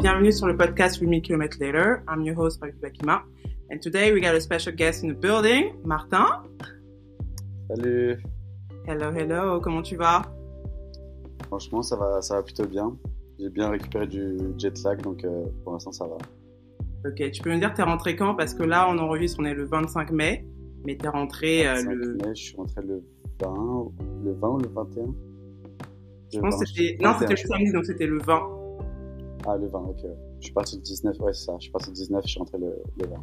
Bienvenue sur le podcast We Meet Kilometer Later. I'm your host, Patrick Bakima. And today we got a special guest in the building, Martin. Salut. Hello, hello, comment tu vas? Franchement, ça va, ça va plutôt bien. J'ai bien récupéré du jet lag, donc euh, pour l'instant, ça va. Ok, tu peux me dire, t'es rentré quand? Parce que là, on enregistre, on est le 25 mai, mais t'es rentré euh, 25 le... mai, je suis rentré le 20, le 20 ou le 21 Je pense 20, que c'était... Non, 21, c'était le samedi, donc c'était le 20. Ah, le 20, ok. Je suis parti le 19, ouais, c'est ça. Je suis parti le 19, je suis rentré le, le 20.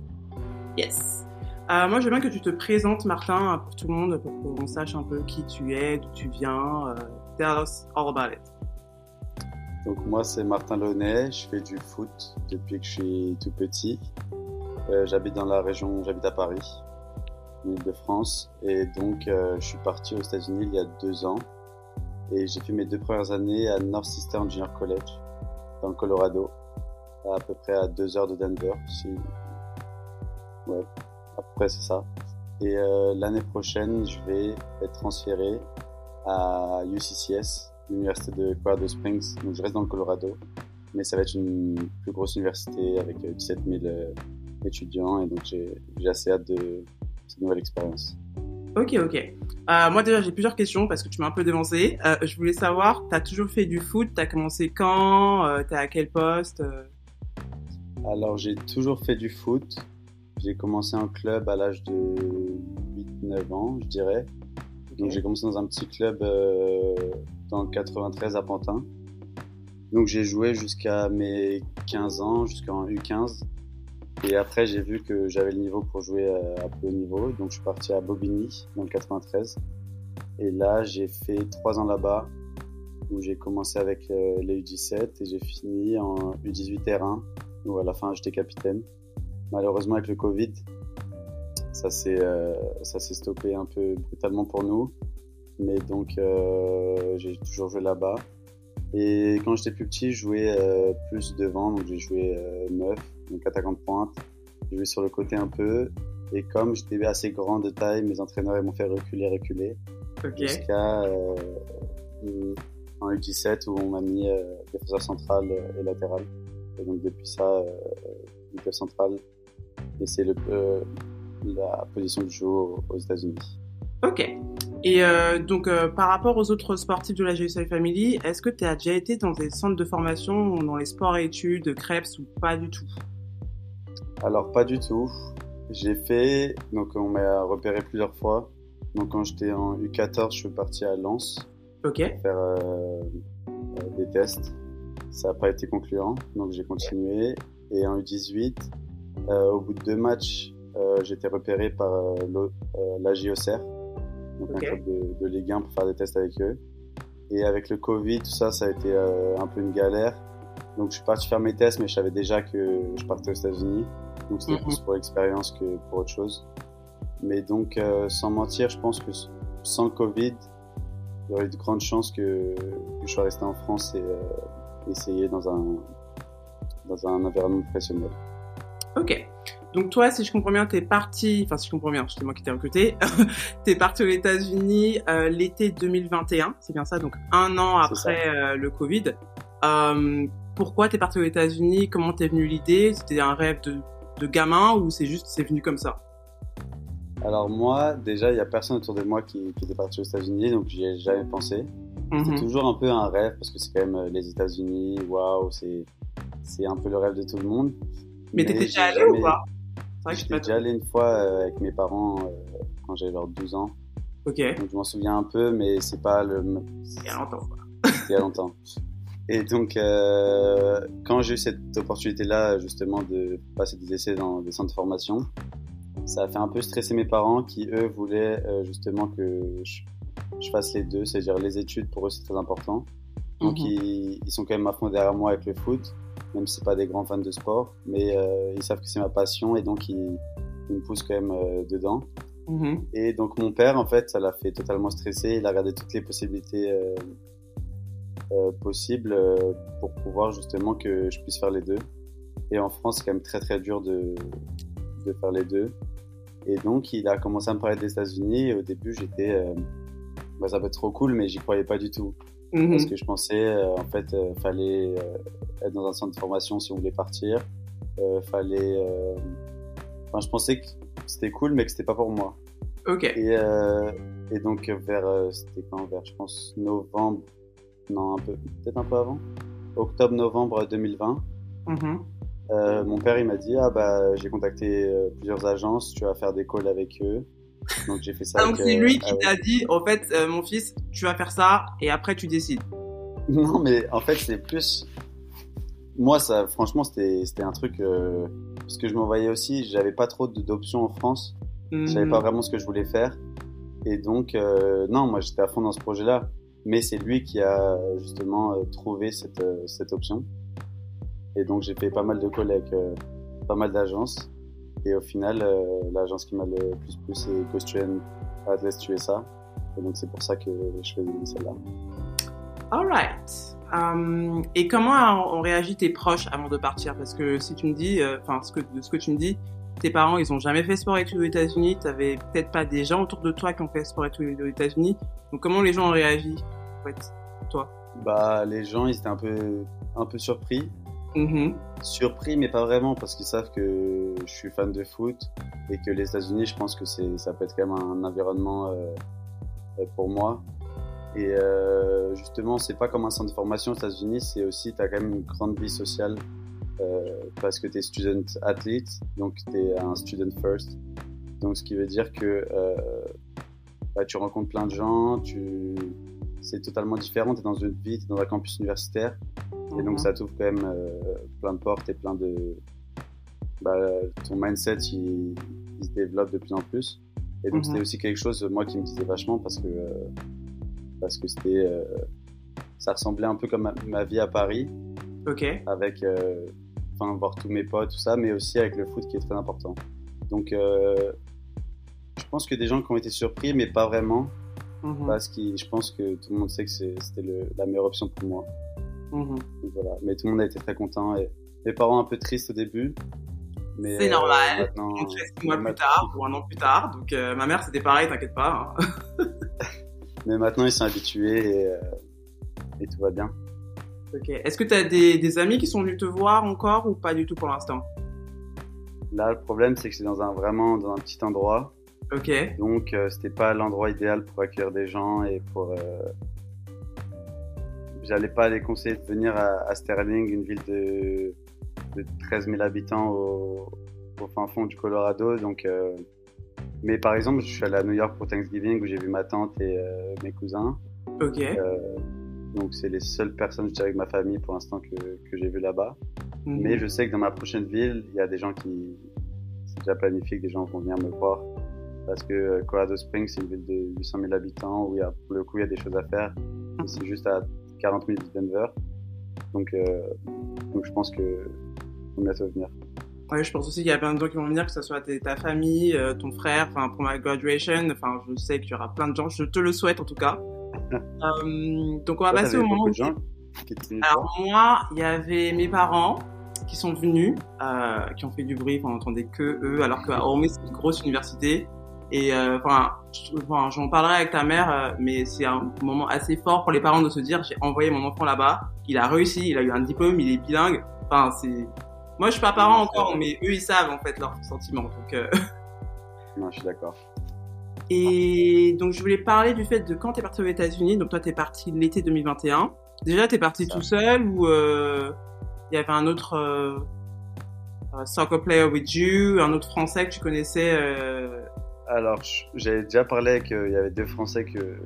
Yes. Euh, moi, bien que tu te présentes, Martin, pour tout le monde, pour qu'on sache un peu qui tu es, d'où tu viens. euh, tell us all about it. Donc moi, c'est Martin Launay. Je fais du foot depuis que je suis tout petit. Euh, j'habite dans la région, j'habite à Paris, en Ile-de-France. Et donc, euh, je suis parti aux États-Unis il y a deux ans. Et j'ai fait mes deux premières années à Northeastern Junior College, dans le Colorado, à, peu près à deux heures de Denver. Si... Ouais, à peu près c'est ça. Et euh, l'année prochaine, je vais être transféré à UCCS, l'université de Colorado Springs. Donc je reste dans le Colorado, mais ça va être une plus grosse université avec euh, 17 000 euh, étudiants et donc j'ai assez hâte de cette nouvelle expérience. Ok, ok. Euh, moi, déjà, j'ai plusieurs questions parce que tu m'as un peu dévancé. Euh, je voulais savoir, t'as toujours fait du foot? T'as commencé quand? Euh, T'es à quel poste? Euh? Alors j'ai toujours fait du foot. J'ai commencé en club à l'âge de 8-9 ans, je dirais. Donc j'ai commencé dans un petit club euh, dans le 93 à Pantin. Donc j'ai joué jusqu'à mes 15 ans, jusqu'en U15. Et après j'ai vu que j'avais le niveau pour jouer euh, à plus haut niveau. Donc je suis parti à Bobigny dans le 93. Et là j'ai fait 3 ans là-bas où j'ai commencé avec euh, les U17 et j'ai fini en U18 R1 où à la fin j'étais capitaine. Malheureusement avec le Covid, ça s'est euh, ça s'est stoppé un peu brutalement pour nous. Mais donc euh, j'ai toujours joué là-bas. Et quand j'étais plus petit, je jouais euh, plus devant, donc j'ai joué euh, neuf, donc attaquant de pointe. J'ai joué sur le côté un peu. Et comme j'étais assez grand de taille, mes entraîneurs m'ont fait reculer, reculer, jusqu'à euh, en U17 où on m'a mis défenseur central et latéral. Et donc depuis ça, défenseur central, et c'est le, la position de jeu aux, États-Unis. Ok. Et euh, donc, euh, par rapport aux autres sportifs de la GSI Family, est-ce que tu as déjà été dans des centres de formation, dans les sports et études, CREPS ou pas du tout? Alors pas du tout. J'ai fait, donc on m'a repéré plusieurs fois. Donc quand j'étais en U14, je suis parti à Lens Ok. faire euh, des tests. Ça n'a pas été concluant, donc j'ai continué. Et en U18, euh, au bout de deux matchs, j'ai été repéré par euh, euh, la JOCR, donc Ok. un club de, de Ligue 1 pour faire des tests avec eux. Et avec le Covid, tout ça, ça a été euh, un peu une galère. Donc je suis parti faire mes tests, mais je savais déjà que je partais aux États-Unis. Donc c'était plus pour l'expérience que pour autre chose. Mais donc, euh, sans mentir, je pense que sans le Covid, il y aurait eu de grandes chances que, que je sois resté en France et euh, essayer dans un, dans un environnement professionnel. Ok. Donc toi, si je comprends bien, t'es parti, enfin si je comprends bien, c'est moi qui t'ai recruté, t'es parti aux États-Unis euh, l'été 2021, c'est bien ça, donc un an après euh, le Covid. Euh, pourquoi t'es parti aux États-Unis? Comment t'es venu l'idée? C'était un rêve de, de gamin ou c'est juste c'est venu comme ça? Alors moi, déjà, il y a personne autour de moi qui, qui était parti aux États-Unis, donc j'y ai jamais pensé. C'est toujours un peu un rêve parce que c'est quand même euh, les États-Unis, waouh, c'est c'est un peu le rêve de tout le monde. Mais t'étais j'ai déjà allé jamais- ou pas? J'étais déjà allé une fois euh, avec mes parents euh, quand j'avais genre 12 ans. Ok. Donc je m'en souviens un peu, mais c'est pas le. Il y a longtemps. il y a longtemps. Et donc, euh, quand j'ai eu cette opportunité-là, justement, de passer des essais dans des centres de formation, ça a fait un peu stresser mes parents qui, eux, voulaient euh, justement que je, je fasse les deux, c'est-à-dire les études, pour eux, c'est très important. Donc, Mhm. ils, ils sont quand même à fond derrière moi avec le foot, même si c'est pas des grands fans de sport, mais euh, ils savent que c'est ma passion et donc ils, ils me poussent quand même euh, dedans. Mhm. Et donc mon père, en fait, ça l'a fait totalement stresser. Il a regardé toutes les possibilités euh, possibles pour pouvoir justement que je puisse faire les deux. Et en France, c'est quand même très très dur de, de faire les deux. Et donc, il a commencé à me parler des États-Unis. Et au début, j'étais, bah, ça peut être trop cool, mais j'y croyais pas du tout. Mhm. Parce que je pensais, en fait, fallait être dans un centre de formation si on voulait partir. Euh, fallait. euh, Enfin, je pensais que c'était cool, mais que c'était pas pour moi. Ok. Et, euh, et donc, vers. c'était quand Vers, je pense, novembre. Non, un peu. Peut-être un peu avant. Octobre-novembre 2020. Mhm. Euh, mon père, il m'a dit Ah, bah, j'ai contacté euh, plusieurs agences, tu vas faire des calls avec eux. Donc, j'ai fait ça. Ah, donc c'est euh, lui qui t'a dit, en fait, mon fils, tu vas faire ça et après tu décides. Non, mais en fait, c'est plus. Moi, ça, franchement, c'était un truc. Euh... Parce que je m'envoyais aussi, j'avais pas trop d'options en France. Je savais pas vraiment ce que je voulais faire. Et donc, euh, non, moi, j'étais à fond dans ce projet-là. Mais c'est lui qui a justement euh, trouvé cette, cette option. Et donc, j'ai fait pas mal de euh, pas mal d'agences. Et au final, l'agence qui m'a le plus plu, c'est Costume Atlas USA. Et donc, c'est pour ça que je choisi celle-là. Alright. Euh, et comment ont réagi tes proches avant de partir? Parce que si tu me dis, euh, enfin, ce que, de ce que tu me dis, tes parents, ils ont jamais fait sport et tout aux États-Unis. T'avais peut-être pas des gens autour de toi qui ont fait sport et tout aux États-Unis. Donc comment les gens ont réagi en fait, toi? Bah, les gens, ils étaient un peu, un peu surpris. Mhm. Surpris, mais pas vraiment, parce qu'ils savent que je suis fan de foot et que les États-Unis, je pense que ça peut être quand même un environnement euh, pour moi. Et euh, justement, c'est pas comme un centre de formation aux États-Unis, c'est aussi, tu as quand même une grande vie sociale euh, parce que tu es student athlete, donc tu es un student first. Donc, ce qui veut dire que euh, bah, tu rencontres plein de gens, tu... c'est totalement différent, tu es dans une vie, tu es dans un campus universitaire. Et donc Mhm. ça t'ouvre quand même euh, plein de portes et plein de... Bah, ton mindset, il, il se développe de plus en plus. Et donc Mhm. c'était aussi quelque chose, moi, qui me disait vachement parce que euh, parce que c'était... euh, ça ressemblait un peu comme ma, ma vie à Paris, Ok. avec... euh, Enfin, voir tous mes potes, tout ça, mais aussi avec le foot qui est très important. Donc, euh, je pense que des gens qui ont été surpris, mais pas vraiment, Mhm. parce que je pense que tout le monde sait que c'était la meilleure option pour moi. Mhm. Donc voilà. Mais tout le monde a été très content. Et mes parents un peu tristes au début. mais, C'est euh, normal. Maintenant, On te six mois plus tard ou un an plus tard. Donc euh, ma mère c'était pareil, t'inquiète pas. hein. Mais maintenant, ils sont habitués et, euh, et tout va bien. Ok. Est-ce que t'as des, des amis qui sont venus te voir encore ou pas du tout pour l'instant? Là, le problème, c'est que c'est dans un vraiment dans un petit endroit. Ok. Donc, euh, c'était pas l'endroit idéal pour accueillir des gens et pour. euh, J'allais pas les conseiller de venir à, à Sterling, une ville de, de 13 000 habitants au, au fin fond du Colorado. Donc, euh, Mais par exemple, je suis allé à New York pour Thanksgiving où j'ai vu ma tante et euh, mes cousins. Ok. Euh, donc, c'est les seules personnes, je dirais, avec ma famille pour l'instant que, que j'ai vu là-bas. Mhm. Mais je sais que dans ma prochaine ville, il y a des gens qui. C'est déjà planifié que des gens vont venir me voir. Parce que euh, Colorado Springs, c'est une ville de 800 000 habitants où il y a, pour le coup, il y a des choses à faire. Et C'est juste à 40 minutes de Denver. Donc, donc je pense que faut bientôt venir. Ouais, je pense aussi qu'il y a plein de gens qui vont venir, que ce soit ta famille, euh, ton frère, enfin pour ma graduation, enfin je sais qu'il y aura plein de gens, je te le souhaite en tout cas. Euh, donc on va Toi, passer au moment beaucoup où de gens qui Alors moi, il y avait mes parents qui sont venus, euh, qui ont fait du bruit, enfin, on entendait que eux, alors qu'à Ormé c'est une grosse université. Et euh, enfin, j'en parlerai avec ta mère, euh, mais c'est un moment assez fort pour les parents de se dire j'ai envoyé mon enfant là-bas, il a réussi, il a eu un diplôme, il est bilingue. Enfin, c'est moi je suis pas parent encore, mais eux ils savent en fait leurs sentiments. Donc euh, Non, je suis d'accord. Et donc, je voulais parler du fait de quand t'es parti aux États-Unis. Donc, toi, t'es parti l'été 2021. Déjà, t'es parti Ça. tout seul ou euh, il y avait un autre euh, soccer player with you, un autre Français que tu connaissais euh... Alors, j'avais déjà parlé avec. euh, Il y avait deux Français que, que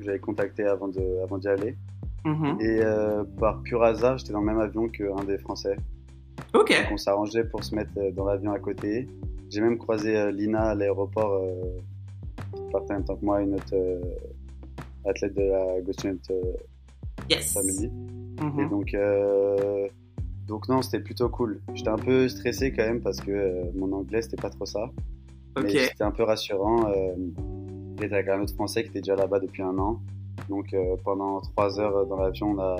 j'avais contactés avant de- avant d'y aller. mhm. Et par pur hasard, j'étais dans le même avion qu'un des Français. Ok. Donc, on s'arrangeait pour se mettre euh, dans l'avion à côté. J'ai même croisé euh, Lina à l'aéroport, euh, qui partait en même temps que moi, une autre euh, athlète de la Go Student euh, Yes. Family. Mhm. Et donc, donc non, c'était plutôt cool. J'étais un peu stressé quand même parce que mon anglais, c'était pas trop ça. Mais c'était un peu rassurant. J'étais avec un autre Français qui était déjà là-bas depuis un an. Donc pendant trois heures dans l'avion, on a,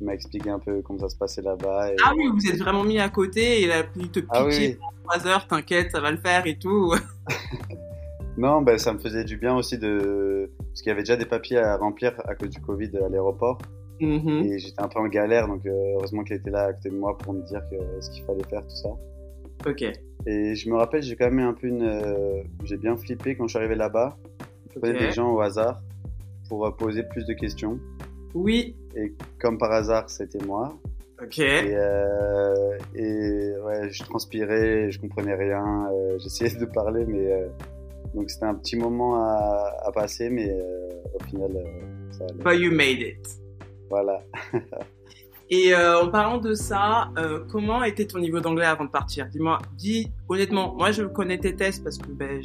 il m'a expliqué un peu comment ça se passait là-bas. Ah oui, vous êtes vraiment mis à côté et il a pu te piquer ah oui. en 3 heures, t'inquiète, ça va le faire et tout. non, ben, ça me faisait du bien aussi de. Parce qu'il y avait déjà des papiers à remplir à cause du Covid à l'aéroport. Mhm. Et j'étais un peu en galère, donc euh, heureusement qu'il était là à côté de moi pour me dire que, ce qu'il fallait faire, tout ça. Ok. Et je me rappelle, j'ai quand même un peu une. euh, j'ai bien flippé quand je suis arrivé là-bas. Je prenais Ok. des gens au hasard pour euh, poser plus de questions. Oui. Et comme par hasard, c'était moi. Ok. Et, euh, et ouais, je transpirais, je comprenais rien. euh, J'essayais de parler, mais euh, donc c'était un petit moment à, à passer, mais au final, ça allait. But you made it. Voilà. Et en parlant de ça, comment était ton niveau d'anglais avant de partir? Dis-moi, dis honnêtement, moi je connais tes tests parce que ben,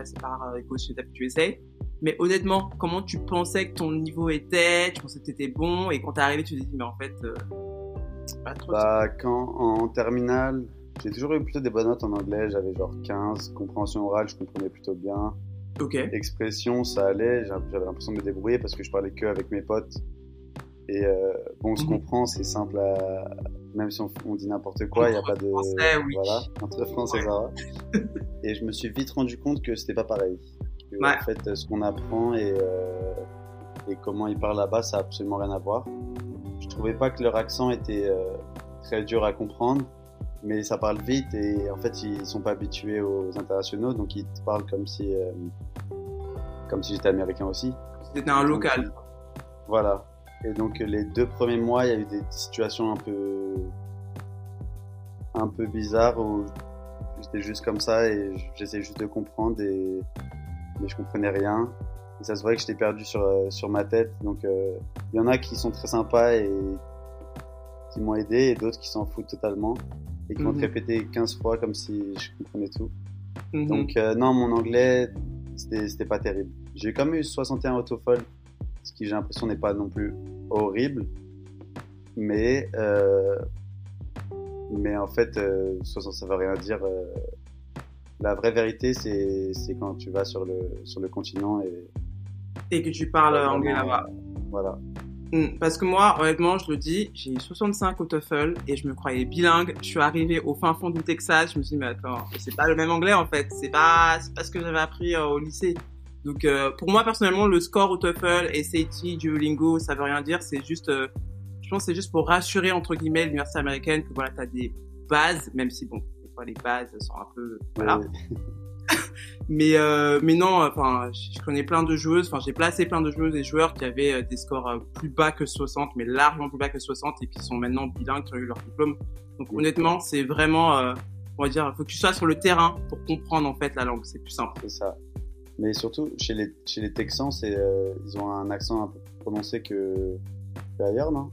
passé par euh, Eco Student USA, mais honnêtement, comment tu pensais que ton niveau était? Tu pensais que t'étais bon? Et quand t'es arrivé, tu t'es dit, mais en fait, euh, pas trop. Bah, quand en terminale, j'ai toujours eu plutôt des bonnes notes en anglais. J'avais genre 15. Compréhension orale, je comprenais plutôt bien. Ok. Expression, ça allait. J'a- J'avais l'impression de me débrouiller parce que je parlais que avec mes potes. Et euh, bon, on se Mhm. comprend, c'est simple à... Même si on, on dit n'importe quoi, il n'y a pas de... Français, oui. Voilà, entre français et. Zara. et je me suis vite rendu compte que c'était pas pareil. Que, Ouais. En fait, ce qu'on apprend et, euh, et comment ils parlent là-bas, ça a absolument rien à voir. Je trouvais pas que leur accent était euh, très dur à comprendre, mais ça parle vite et en fait, ils sont pas habitués aux internationaux, donc ils te parlent comme si, euh, comme si j'étais américain aussi. C'était un local. Voilà. Et donc les deux premiers mois, il y a eu des situations un peu un peu bizarres où j'étais juste comme ça et j'essayais juste de comprendre et mais je comprenais rien. Et ça se voyait que j'étais perdu sur euh, sur ma tête. Donc euh, il y en a qui sont très sympas et qui m'ont aidé et d'autres qui s'en foutent totalement et qui vont te Mhm. répéter 15 fois comme si je comprenais tout. Mhm. Donc euh, non, mon anglais, c'était c'était pas terrible. J'ai quand même eu 61 au TOEFL, ce qui j'ai l'impression n'est pas non plus horrible, mais euh, mais en fait, euh, 60 ça veut rien dire. euh, la vraie vérité, c'est c'est quand tu vas sur le sur le continent et Et que tu parles vraiment, anglais là-bas. Voilà. Hmm, Parce que moi, honnêtement, je le dis, j'ai eu 65 au TOEFL et je me croyais bilingue. Je suis arrivée au fin fond du Texas. Je me suis dit, mais attends, c'est pas le même anglais en fait. C'est pas, c'est pas ce que j'avais appris euh, au lycée. Donc, euh, pour moi, personnellement, le score au TOEFL, SAT, Duolingo, ça veut rien dire. C'est juste, euh, je pense, c'est juste pour rassurer entre guillemets l'université américaine que voilà, t'as des bases, même si bon, des fois les bases sont un peu, voilà. Mais euh, mais non, enfin, je je connais plein de joueuses. Enfin, j'ai placé plein de joueuses et joueurs qui avaient euh, des scores euh, plus bas que 60, mais largement plus bas que 60 et qui sont maintenant bilingues, qui ont eu leur diplôme. Donc honnêtement, c'est vraiment, euh, on va dire, faut que tu sois sur le terrain pour comprendre en fait la langue. C'est plus simple. C'est ça. Mais surtout, chez les, chez les Texans, euh, ils ont un accent un peu plus prononcé que, que ailleurs, non?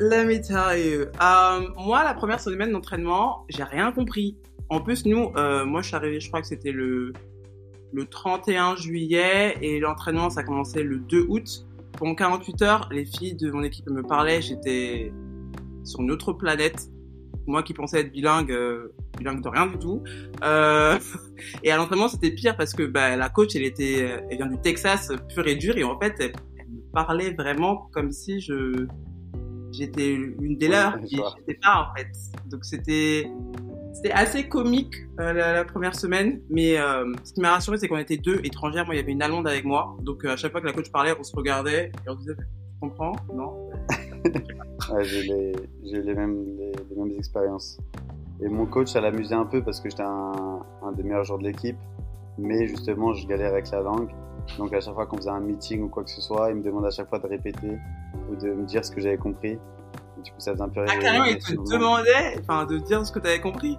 Let me tell you. Euh, moi, la première semaine d'entraînement, j'ai rien compris. En plus, nous, euh, moi, je suis arrivé, je crois que c'était le le 31 juillet et l'entraînement, ça commençait le 2 août. Pendant 48 heures, les filles de mon équipe me parlaient, j'étais sur une autre planète. Moi qui pensais être bilingue, euh, bilingue de rien du tout. Euh, et à l'entraînement, c'était pire parce que bah, la coach, elle était, elle vient du Texas pur et dur et en fait, elle, elle me parlait vraiment comme si je j'étais une des Ouais, leurs je et j'étais pas en fait. Donc c'était c'était assez comique euh, la, la première semaine, mais euh, ce qui m'a rassuré, c'est qu'on était deux étrangères. Moi, il y avait une Allemande avec moi, donc euh, à chaque fois que la coach parlait, on se regardait et on disait, tu comprends? Non Ouais, j'ai les, j'ai les mêmes, les, les mêmes expériences. Et mon coach, ça l'amusait un peu parce que j'étais un, un des meilleurs joueurs de l'équipe. Mais justement, je galère avec la langue. Donc à chaque fois qu'on faisait un meeting ou quoi que ce soit, il me demandait à chaque fois de répéter ou de me dire ce que j'avais compris. Et du coup, ça faisait un peu Ah, rire carrément, les il te demandait, enfin, de dire ce que tu avais compris.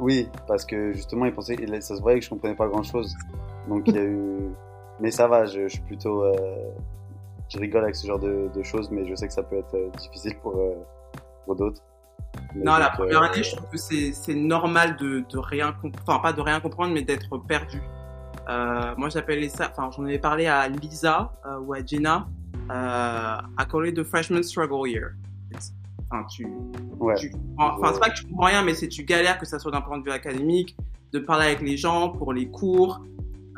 Oui, parce que justement, il pensait, ça se voyait que je comprenais pas grand chose. Donc il y a eu. Mais ça va, je, je suis plutôt. euh, Je rigole avec ce genre de, de choses, mais je sais que ça peut être euh, difficile pour, euh, pour d'autres. Mais Non, la première euh, année, je trouve que c'est c'est normal de, de rien comprendre, enfin pas de rien comprendre, mais d'être perdu. Euh, moi, j'appelais ça, enfin j'en avais parlé à Lisa euh, ou à Jenna, euh, I the freshman struggle year. It's- Enfin, tu, Ouais. tu enfin c'est pas que tu comprends rien, mais c'est tu galères que ça soit d'un point de vue académique, de parler avec les gens pour les cours,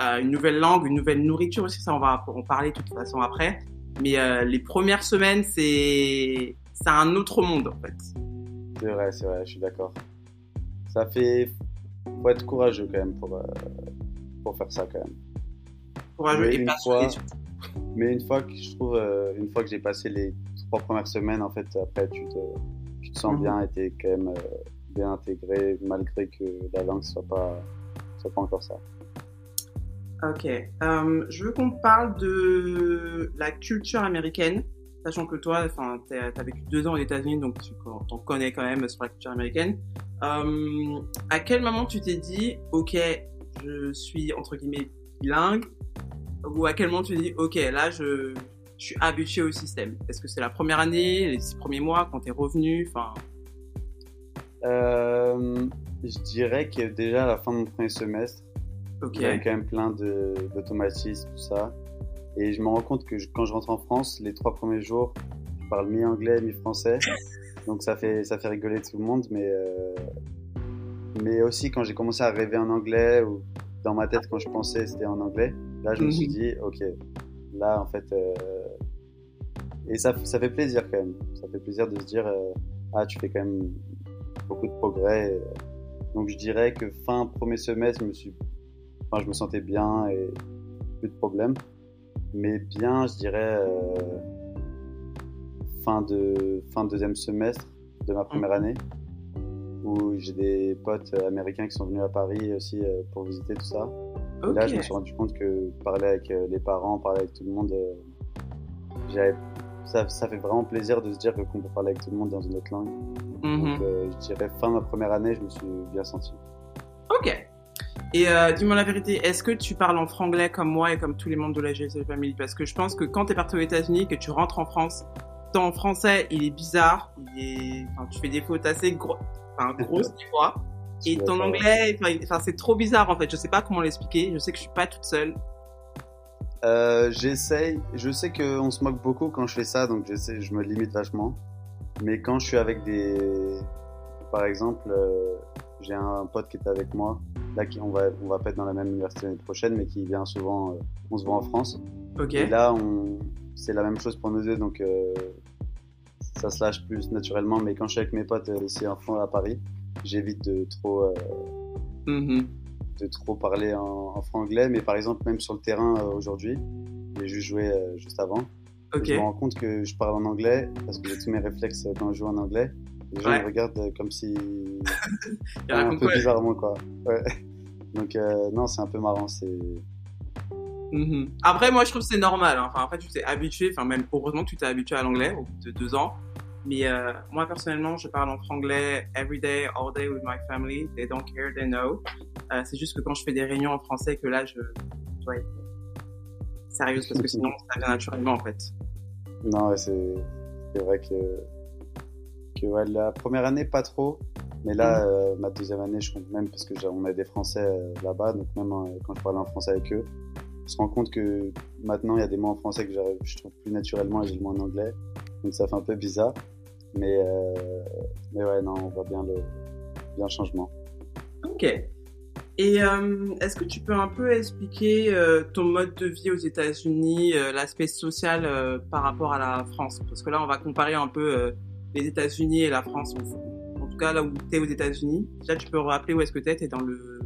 euh, une nouvelle langue, une nouvelle nourriture aussi, ça on va en parler de toute façon après. Mais euh, les premières semaines, c'est c'est un autre monde en fait. C'est vrai, c'est vrai, je suis d'accord. Ça fait. Faut être courageux quand même pour, euh, pour faire ça quand même. Courageux Mais et passionné. fois- Mais une fois que je trouve, euh, une fois que j'ai passé les trois premières semaines, en fait, après tu te, tu te sens Mhm. bien et t'es quand même bien intégré, malgré que la langue soit pas, soit pas encore ça. Ok. Euh, je veux qu'on parle de la culture américaine, sachant que toi, enfin, as vécu deux ans aux États-Unis, donc tu t'en connais quand même sur la culture américaine. Euh, à quel moment tu t'es dit, ok, je suis entre guillemets bilingue, ou à quel moment tu t'es dit, ok, là, je, je suis habitué au système? Est-ce que c'est la première année, les six premiers mois, quand t'es revenu, enfin, Euh, je dirais que déjà à la fin de mon premier semestre, ok. il y avait quand même plein d'automatismes, tout ça. Et je me rends compte que je- quand je rentre en France, les trois premiers jours, je parle mi-anglais, mi-français. Donc ça fait, ça fait rigoler tout le monde. Mais, euh, mais aussi quand j'ai commencé à rêver en anglais, ou dans ma tête quand je pensais c'était en anglais, là je me suis Mhm. dit, ok, là en fait... euh, Et ça, ça fait plaisir quand même. Ça fait plaisir de se dire, euh, ah tu fais quand même beaucoup de progrès. Donc je dirais que fin premier semestre, je me suis, enfin je me sentais bien et plus de problème. Mais bien, je dirais euh, fin de fin deuxième semestre de ma première année, où j'ai des potes américains qui sont venus à Paris aussi euh, pour visiter tout ça. Et là, je me suis rendu compte que parler avec euh, les parents, parler avec tout le monde, j'avais ça, ça fait vraiment plaisir de se dire qu'on peut parler avec tout le monde dans une autre langue. Mhm. Donc, euh, je dirais fin de ma première année, je me suis bien senti. Ok. Et euh, dis-moi la vérité, est-ce que tu parles en franglais comme moi et comme tous les membres de la GSL Family? Parce que je pense que quand tu es parti aux États-Unis, que tu rentres en France, ton français, il est bizarre, il est... Enfin, tu fais des fautes assez gros... enfin, grosses des fois. Je Et ton anglais, enfin, c'est trop bizarre en fait. Je sais pas comment l'expliquer. Je sais que je suis pas toute seule. Euh, j'essaye, je sais qu'on se moque beaucoup quand je fais ça, donc j'essaie, je me limite vachement. Mais quand je suis avec des. Par exemple, euh, j'ai un pote qui est avec moi, là, qui, on, va, on va pas être dans la même université l'année prochaine, mais qui vient souvent, euh, on se voit en France. Ok. Et là, on, c'est la même chose pour nous deux, donc euh, ça se lâche plus naturellement. Mais quand je suis avec mes potes euh, ici en France, à Paris, j'évite de trop. Mhm. de trop parler en, en franglais, mais par exemple, même sur le terrain aujourd'hui, j'ai juste joué juste avant. Ok. Je me rends compte que je parle en anglais parce que j'ai tous mes réflexes quand je joue en anglais. Les gens Ouais. me regardent euh, comme si. Un peu quoi- bizarrement, quoi. Ouais. Donc, euh, non, c'est un peu marrant. C'est. Mhm. Après, moi, je trouve que c'est normal. hein. Enfin, après, tu t'es habitué. Enfin, même heureusement que tu t'es habitué à l'anglais au bout de deux ans. Mais euh, moi, personnellement, je parle en franglais every day, all day with my family. They don't care, they know. Euh, c'est juste que quand je fais des réunions en français, que là, je dois être sérieuse parce que sinon, ça vient naturellement, en fait. Non, c'est c'est vrai que. Que ouais, la première année, pas trop. Mais là, euh, ma deuxième année, je compte même parce que on a des Français euh, là-bas, donc même euh, quand je parle en français avec eux, on se rend compte que maintenant il y a des mots en français que je trouve plus naturellement et j'ai le mot en anglais, donc ça fait un peu bizarre. Mais, mais ouais, non, on voit bien le, bien le changement. Ok. Et est-ce que tu peux un peu expliquer ton mode de vie aux États-Unis, l'aspect social par rapport à la France? Parce que là, on va comparer un peu les États-Unis et la France. En tout cas, là où tu es aux États-Unis. Déjà, tu peux rappeler où est-ce que tu es Tu es dans le.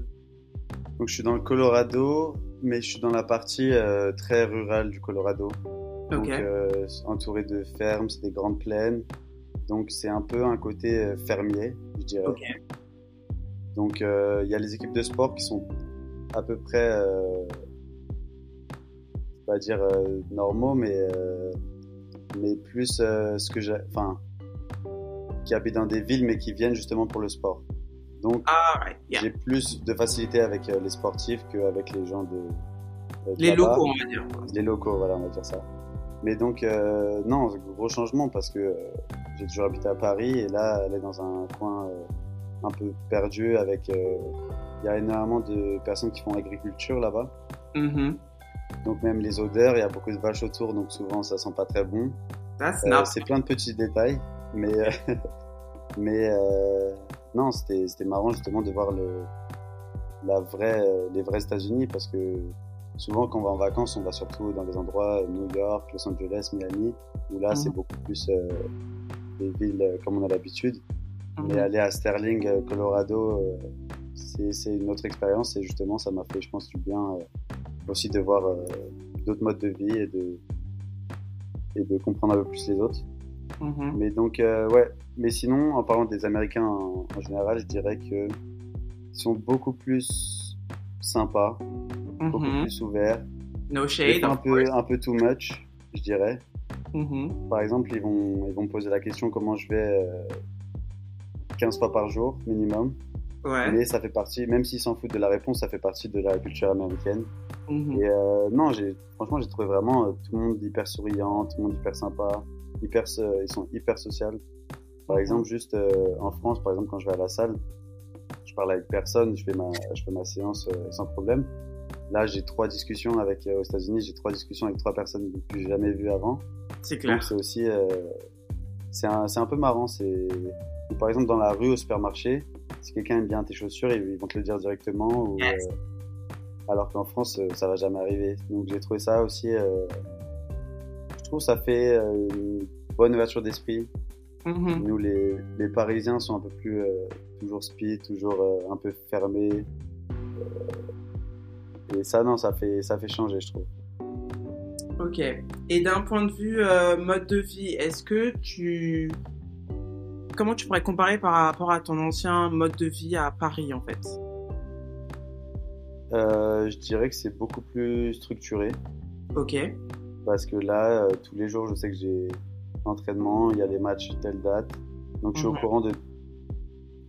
Donc je suis dans le Colorado, mais je suis dans la partie euh, très rurale du Colorado. Donc Ok. euh, entouré de fermes, c'est des grandes plaines. Donc c'est un peu un côté euh, fermier, je dirais. Ok. Donc euh, il y a les équipes de sport qui sont à peu près, euh, pas dire euh, normaux, mais euh, mais plus euh, ce que j'ai, enfin, qui habitent dans des villes mais qui viennent justement pour le sport. Donc Ah, right. yeah. j'ai plus de facilité avec euh, les sportifs qu'avec les gens de, euh, de Les locaux, on va dire. Les locaux, voilà, on va dire ça. Mais donc, euh, non, gros changement parce que euh, j'ai toujours habité à Paris et là, elle est dans un coin euh, un peu perdu avec. Il y a énormément de personnes qui font l'agriculture là-bas. Mhm. Donc, même les odeurs, il y a beaucoup de vaches autour, donc souvent ça sent pas très bon. C'est plein de petits détails, mais, euh, mais euh, non, c'était marrant justement de voir le, la vraie, euh, les vrais États-Unis parce que souvent quand on va en vacances, on va surtout dans des endroits New York, Los Angeles, Miami, où là c'est Mhm. beaucoup plus euh, des villes comme on a l'habitude. Mais Mhm. aller à Sterling, Colorado, c'est c'est une autre expérience et justement ça m'a fait, je pense, du bien aussi de voir d'autres modes de vie et de, et de comprendre un peu plus les autres. Mhm. Mais donc, euh, ouais. Mais sinon, en parlant des Américains en, en général, je dirais que ils sont beaucoup plus sympas, beaucoup Mhm. plus ouverts. No shade. un peu, un peu too much, je dirais. Mhm. Par exemple, ils vont, ils vont me poser la question comment je vais euh, 15 fois par jour minimum. Ouais. Mais ça fait partie, même s'ils s'en foutent de la réponse, ça fait partie de la culture américaine. Et euh, non, j'ai, franchement, j'ai trouvé vraiment euh, tout le monde hyper souriant, tout le monde hyper sympa, hyper, ils sont hyper sociaux. Par Mhm. exemple, juste euh, en France, par exemple, quand je vais à la salle, je parle avec personne, je fais ma, je fais ma séance euh, sans problème. Là, j'ai trois discussions avec, euh, aux États-Unis, j'ai trois discussions avec trois personnes que j'ai jamais vues avant. C'est clair. c'est aussi, c'est un, peu marrant. C'est, par exemple dans la rue au supermarché, si quelqu'un aime bien tes chaussures, ils, vont te le dire directement. Ou, Yes. alors qu'en France, ça va jamais arriver. Donc j'ai trouvé ça aussi. Trouve ça fait euh, une bonne ouverture d'esprit. Mhm. Nous les, les Parisiens sont un peu plus euh, toujours speed, toujours euh, un peu fermés. Euh, et ça non, ça fait ça fait changer, je trouve. Ok. Et d'un point de vue mode de vie, est-ce que tu... Comment tu pourrais comparer par rapport à ton ancien mode de vie à Paris, en fait? Je dirais que c'est beaucoup plus structuré. Ok. Parce que là, euh, tous les jours, je sais que j'ai entraînement, il y a les matchs telle date, donc je suis Mhm. au courant de.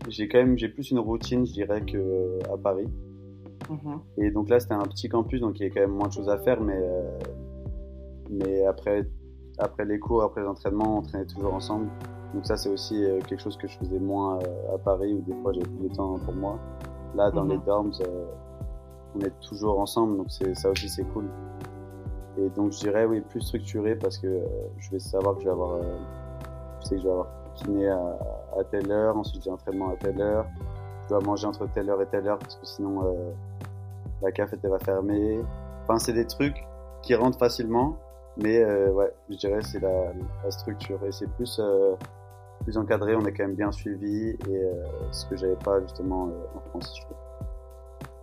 J'ai quand même, j'ai plus une routine, je dirais, que euh, à Paris. Mhm. Et donc là, c'était un petit campus, donc il y a quand même moins de choses à faire, mais euh, mais après après les cours, après les entraînements, on traînait toujours ensemble. Donc ça, c'est aussi quelque chose que je faisais moins à Paris, où des fois j'avais plus de temps pour moi. Là, dans Mhm. les dorms, euh, on est toujours ensemble, donc c'est ça aussi c'est cool. Et donc je dirais oui plus structuré parce que euh, je vais savoir que je vais avoir, euh, je sais que je vais avoir kiné à, telle heure, ensuite j'ai entraînement à telle heure, je dois manger entre telle heure et telle heure parce que sinon euh, la cafette elle va fermer. Enfin c'est des trucs qui rentrent facilement, mais ouais je dirais c'est la, la structure et c'est plus plus encadré, on est quand même bien suivi et ce que j'avais pas justement en France. Je trouve.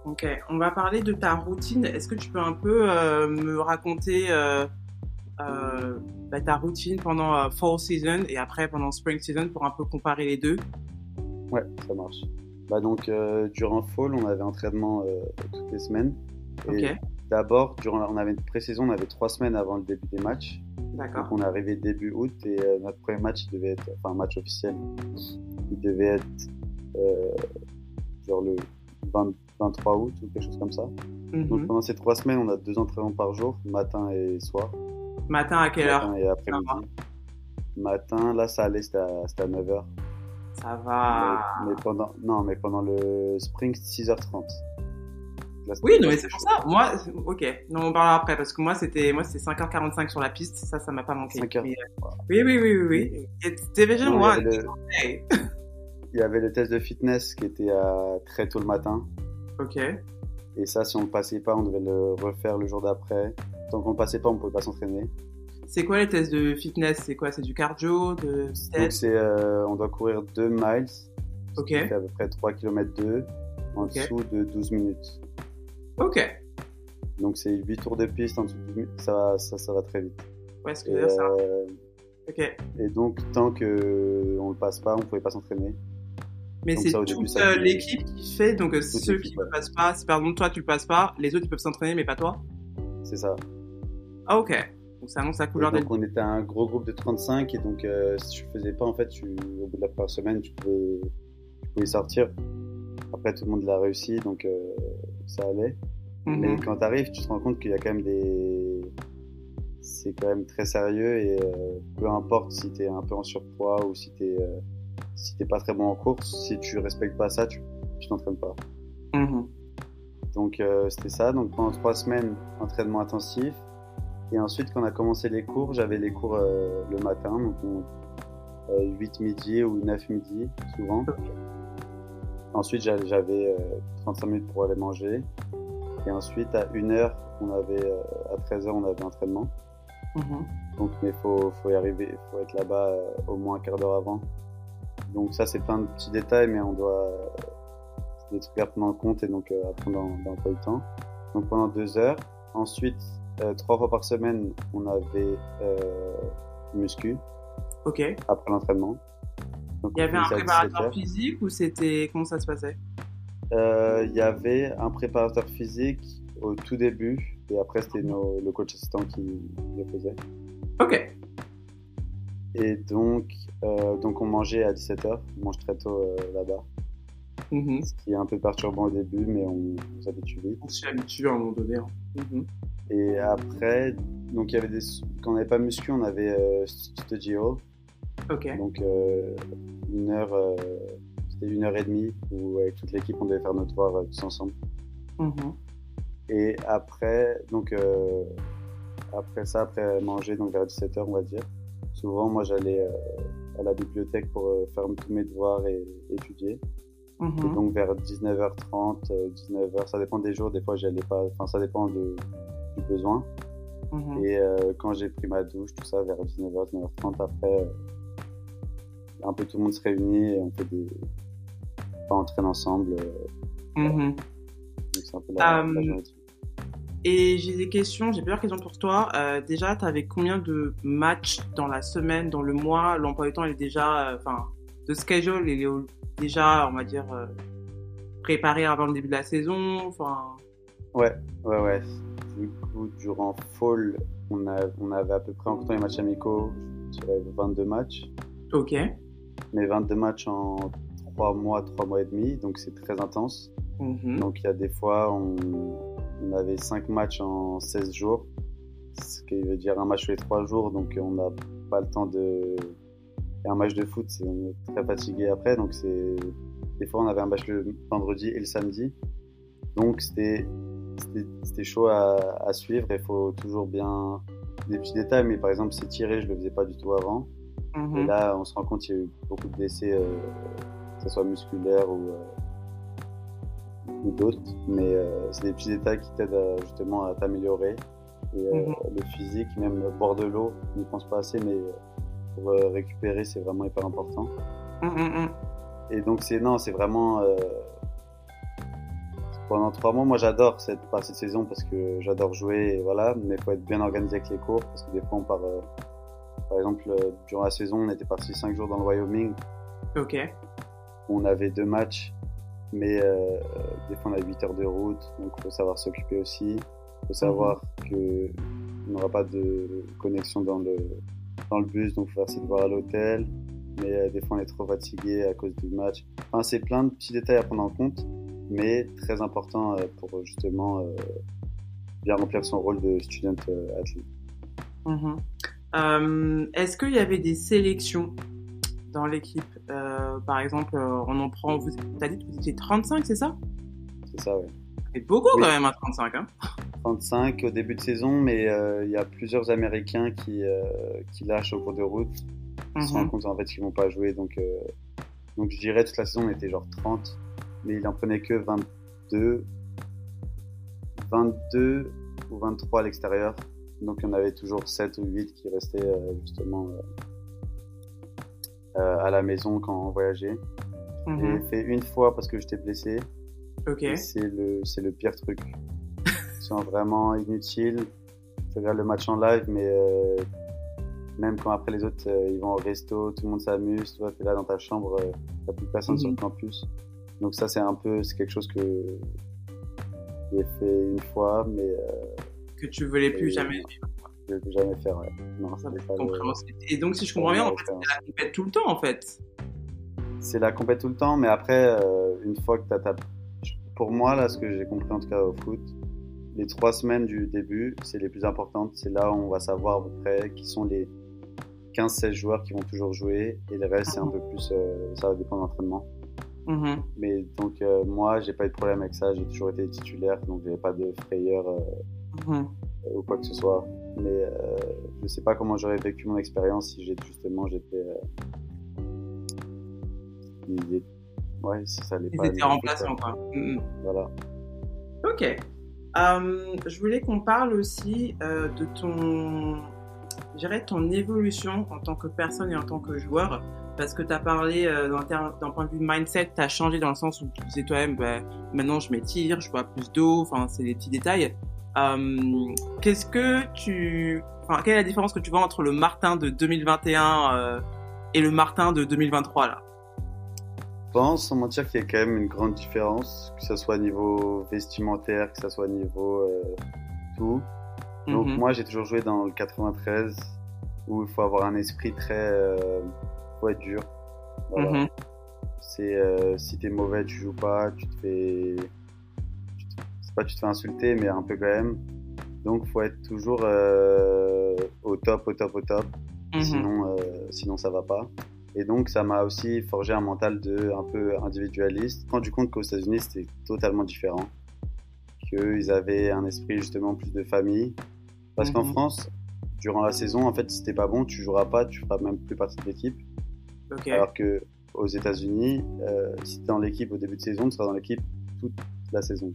Ok. On va parler de ta routine. Est-ce que tu peux un peu euh, me raconter euh, euh, bah, ta routine pendant fall season et après pendant spring season pour un peu comparer les deux? Ouais, ça marche. Bah donc durant fall, on avait entraînement toutes les semaines. Et Ok. d'abord, durant on avait une pré-saison, on avait trois semaines avant le début des matchs. Donc D'accord. on est arrivé début août et notre premier match, il devait être, enfin un match officiel, il devait être genre le 20 23 août ou quelque chose comme ça. Donc Mhm. pendant ces trois semaines, on a deux entraînements par jour, matin et soir. Matin à quelle heure? Matin et après-midi. Matin, là ça allait, c'était à, à 9h. Ça va. Mais, mais pendant, non, mais pendant le sprint, 6h30. Là, c'était Oui, non, mais c'est pour ça. Moi, ok. Non, on parlera après parce que moi, c'était, moi, c'était 5h45 sur la piste. Ça, ça m'a pas manqué. 5 heures. Mais, euh, oui, oui, oui, oui, oui. It's division Non, il y one. avait le- Hey. Il y avait le test de fitness qui était à très tôt le matin. Ok. Et ça, si on ne passait pas, on devait le refaire le jour d'après. Tant qu'on ne passait pas, on ne pouvait pas s'entraîner. C'est quoi les tests de fitness? C'est quoi? C'est du cardio, de Donc, c'est, euh, on doit courir 2 miles. Ok. Fait à peu près 3 km 2 en dessous de 12 minutes. Ok. Donc, c'est 8 tours de piste en dessous de 12 minutes. Ça, ça, ça va très vite. Ouais, ce que Et, je veux dire, ça. euh, Ok. et donc, tant qu'on ne le passe pas, on ne pouvait pas s'entraîner. Mais donc c'est toute euh, l'équipe qui fait. Donc, euh, ceux qui ne ouais. passent pas, si par exemple toi tu le passes pas, les autres ils peuvent s'entraîner, mais pas toi. C'est ça. Ah, ok. Donc, ça annonce la couleur donc des. on était un gros groupe de 35 et donc euh, si tu faisais pas en fait tu, au bout de la première semaine tu pouvais, tu pouvais sortir. Après tout le monde l'a réussi donc euh, ça allait. Mais Mhm. quand tu arrives tu te rends compte qu'il y a quand même des c'est quand même très sérieux et euh, peu importe si tu es un peu en surpoids ou si tu es si t'es pas très bon en course, si tu respectes pas ça, tu tu t'entraînes pas. Mhm. Donc euh, c'était ça. Donc pendant trois semaines, entraînement intensif. Et ensuite, quand on a commencé les cours, j'avais les cours euh, le matin, donc on- euh, 8 midi ou 9 midi, souvent. Ensuite, j'a- j'avais euh, 35 minutes pour aller manger. Et ensuite, à 1h, on avait, euh, à 13h, on avait entraînement. Mhm. Donc, mais faut, faut y arriver, faut être là-bas euh, au moins un quart d'heure avant. Donc ça, c'est plein de petits détails, mais on doit euh, des trucs à prendre en compte et donc euh, à prendre dans, dans le temps. Donc pendant deux heures. Ensuite, euh, trois fois par semaine, on avait euh, muscu Ok. après l'entraînement. Il y avait un préparateur 17 physique ou c'était comment ça se passait? Euh, Il y avait un préparateur physique au tout début et après c'était le coach assistant qui le faisait. Ok. Et donc, euh, donc on mangeait à 17h, on mange très tôt euh, là-bas. Mhm. Ce qui est un peu perturbant au début, mais on, on s'habitue vite. On s'y habitue à un moment donné. hein. Mhm. Et après, donc il y avait des, quand on n'avait pas muscu, on avait euh, studio, Ok. donc euh, une heure, c'était une heure et demie où avec toute l'équipe on devait faire notre devoir tous ensemble. Mhm. Et après, donc après ça, après manger, donc vers 17h on va dire, souvent moi j'allais à la bibliothèque pour euh, faire tous mes devoirs et étudier. Et Mhm. donc vers 19h30, euh, 19h, ça dépend des jours, des fois j'y allais pas, enfin ça dépend de, du besoin. Mhm. Et euh, quand j'ai pris ma douche, tout ça, vers 19h, 19h30, après, euh, un peu tout le monde se réunit et on fait des. Enfin, on traîne ensemble. euh, Mhm. donc c'est un peu la, Euh, la journée. Et j'ai des questions, j'ai plusieurs questions pour toi. Euh, déjà, tu avais combien de matchs dans la semaine, dans le mois? L'emploi du temps, il est déjà, euh, enfin, de schedule, il est déjà, on va dire, euh, préparé avant le début de la saison. Enfin, Ouais, ouais, ouais. Du coup, durant Fall, on, a, on avait à peu près en comptant les matchs amicaux, je dirais 22 matchs. ok. Mais 22 matchs en 3 mois, 3 mois et demi, donc c'est très intense. Mhm. Donc il y a des fois, on, on avait 5 matchs en 16 jours, ce qui veut dire un match tous les 3 jours, donc on n'a pas le temps de... Et un match de foot, c'est- on est très fatigué après, donc c'est... Des fois, on avait un match le vendredi et le samedi, donc c'était chaud à, à suivre, il faut toujours bien... Des petits détails, mais par exemple, s'étirer, je le faisais pas du tout avant. Et Mhm. là, on se rend compte qu'il y a eu beaucoup de décès, euh, que ce soit musculaire ou, euh, ou d'autres. Mais euh, c'est des petits détails qui t'aident à, justement à t'améliorer. Et euh, Mhm. le physique, même boire de l'eau, on n'y pense pas assez, mais pour euh, récupérer, c'est vraiment hyper important. Mhm, mhm. Et donc, c'est non, c'est vraiment. pendant trois mois, moi j'adore cette partie de saison parce que j'adore jouer, et voilà, mais il faut être bien organisé avec les cours parce que des fois on part. par exemple, durant la saison, on était parti cinq jours dans le Wyoming Ok. on avait deux matchs, mais euh, des fois on a 8 heures de route, donc il faut savoir s'occuper aussi. Il faut savoir que on n'aura pas de connexion dans le, dans le bus, donc il faut faire ses devoirs à l'hôtel. Mais euh, des fois on est trop fatigué à cause du match. Enfin, c'est plein de petits détails à prendre en compte, mais très important euh, pour justement euh, bien remplir son rôle de student euh, athlète. Mhm. Euh, Est-ce qu'il y avait des sélections dans l'équipe Euh, Par exemple, euh, on en prend. Vous as dit que vous étiez 35, c'est ça? C'est ça, ouais. C'est beaucoup Oui. quand même à 35. Hein 35 au début de saison, mais euh, il y a plusieurs Américains qui, euh, qui lâchent au cours de route. Ils se rendent Mhm. compte en fait qu'ils vont pas jouer. Donc, donc je dirais toute la saison on était genre 30, mais il en prenait que 22, 22 ou 23 à l'extérieur. Donc il y en avait toujours 7 ou 8 qui restaient justement à la maison quand on voyageait. Mhm. J'ai fait une fois parce que j'étais blessé. Ok. C'est le, c'est le pire truc. C'est vraiment inutile. Tu regardes le match en live, mais euh, même quand après les autres euh, ils vont au resto, tout le monde s'amuse, toi t'es là dans ta chambre, euh, t'as plus personne sur le Mhm. campus. Donc ça c'est un peu, c'est quelque chose que j'ai fait une fois, mais euh, Que tu voulais plus jamais je vais jamais faire. Ouais. Non, Ça c'est va pas être le- compréhensible. Et donc, si je comprends bien, en fait, c'est la compète tout le temps, en fait. c'est la compète tout le temps, mais après, euh, une fois que tu as ta... Pour moi, là, ce que j'ai compris en tout cas au foot, les trois semaines du début, c'est les plus importantes. C'est là où on va savoir à peu près qui sont les 15-16 joueurs qui vont toujours jouer, et le reste, c'est un peu plus... euh, ça va dépendre de l'entraînement. Mhm. Mais donc, euh, moi, j'ai pas eu de problème avec ça, j'ai toujours été titulaire, donc j'avais pas de frayeur euh, Mhm. ou quoi que ce soit. Mais euh, je sais pas comment j'aurais vécu mon expérience si justement j'étais. Euh... Ouais, si ça allait Ils pas. étaient aller, remplaçants, quoi. Voilà. Ok. Euh, je voulais qu'on parle aussi euh, de ton dirais, ton évolution en tant que personne et en tant que joueur Parce que tu as parlé euh, d'un point de vue mindset, tu as changé dans le sens où tu disais toi-même, bah, maintenant je m'étire, je bois plus d'eau, enfin, c'est des petits détails. Euh, Qu'est-ce que tu. Enfin, quelle est la différence que tu vois entre le Martin de 2021 euh, et le Martin de 2023 là? Je pense, sans mentir, qu'il y a quand même une grande différence, que ce soit au niveau vestimentaire, que ce soit au niveau euh, tout. Donc Mhm. moi j'ai toujours joué dans le 93 où il faut avoir un esprit très euh, faut être dur. Voilà. Mhm. C'est euh, si t'es mauvais tu joues pas, tu te fais pas tu te fais insulter mais un peu quand même. Donc faut être toujours euh, au top au top au top Mhm. sinon euh, sinon ça va pas. Et donc ça m'a aussi forgé un mental de un peu individualiste. Suis rendu compte qu'aux États-Unis c'était totalement différent. Qu'ils avaient un esprit justement plus de famille. Parce qu'en Mhm. France, durant la saison, en fait, si t'es pas bon, tu joueras pas, tu feras même plus partie de l'équipe. Ok. Alors que aux États-Unis, euh, si t'es dans l'équipe au début de saison, tu seras dans l'équipe toute la saison.